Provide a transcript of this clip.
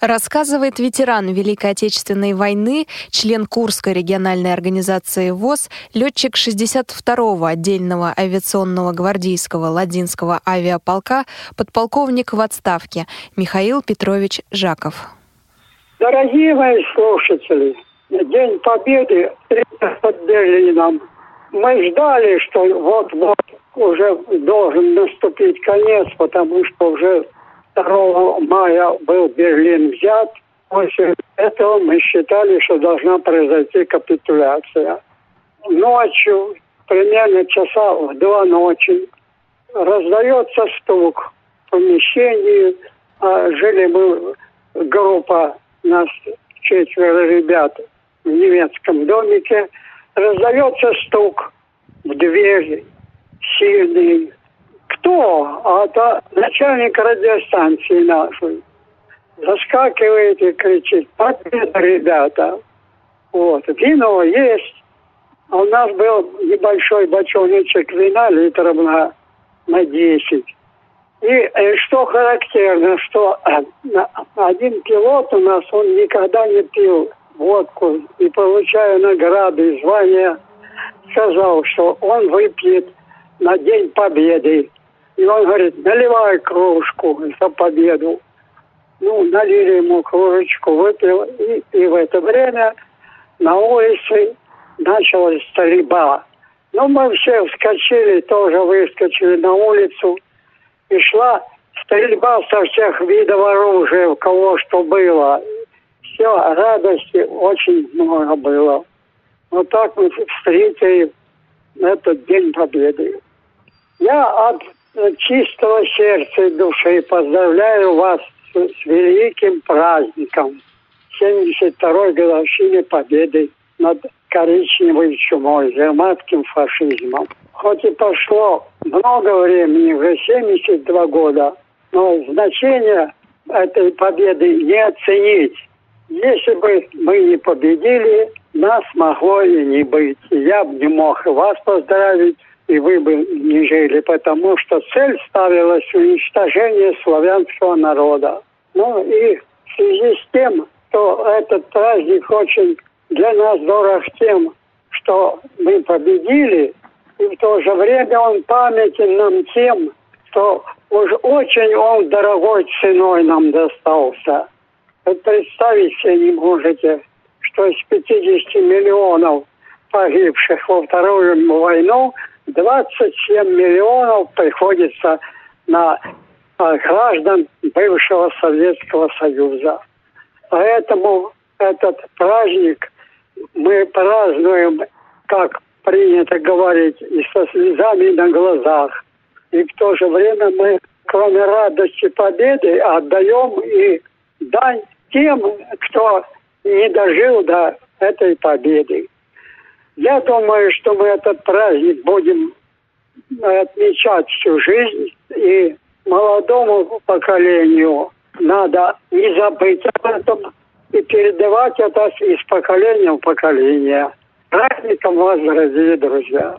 Рассказывает ветеран Великой Отечественной войны, член Курской региональной организации ВОЗ, летчик 62-го отдельного авиационного гвардейского ладинского авиаполка, подполковник в отставке Михаил Петрович Жаков. Дорогие мои слушатели, День Победы под Берлином. Мы ждали, что вот-вот уже должен наступить конец, потому что уже 2 мая был Берлин взят. После этого мы считали, что должна произойти капитуляция. Ночью, примерно часа в два ночи, раздается стук в помещении. А жили мы, группа, нас четверо ребят в немецком домике. Раздается стук в дверь, сильный, кто? А это начальник радиостанции нашей. Заскакивает и кричит, победа, ребята. Вот. Вино есть. А у нас был небольшой бочоночек вина литров на, на 10. И э, что характерно, что э, один пилот у нас, он никогда не пил водку и получая награды и звания, сказал, что он выпьет на День Победы и он говорит, наливай кружку за победу. Ну, налили ему кружечку, выпил. И, и в это время на улице началась стрельба. Ну, мы все вскочили, тоже выскочили на улицу. И шла стрельба со всех видов оружия, у кого что было. Все, радости очень много было. Вот так мы встретили этот День Победы. Я от чистого сердца и души поздравляю вас с, великим праздником 72-й годовщины победы над коричневой чумой, германским фашизмом. Хоть и прошло много времени, уже 72 года, но значение этой победы не оценить. Если бы мы не победили, нас могло и не быть. Я бы не мог вас поздравить и вы бы не жили, потому что цель ставилась уничтожение славянского народа. Ну и в связи с тем, что этот праздник очень для нас дорог тем, что мы победили, и в то же время он памятен нам тем, что уж очень он дорогой ценой нам достался. Вы представить себе не можете, что из 50 миллионов погибших во Вторую войну 27 миллионов приходится на а, граждан бывшего Советского Союза. Поэтому этот праздник мы празднуем, как принято говорить, и со слезами на глазах. И в то же время мы, кроме радости победы, отдаем и дань тем, кто не дожил до этой победы. Я думаю, что мы этот праздник будем отмечать всю жизнь. И молодому поколению надо не забыть об этом и передавать это из поколения в поколение. Праздником вас, дорогие друзья!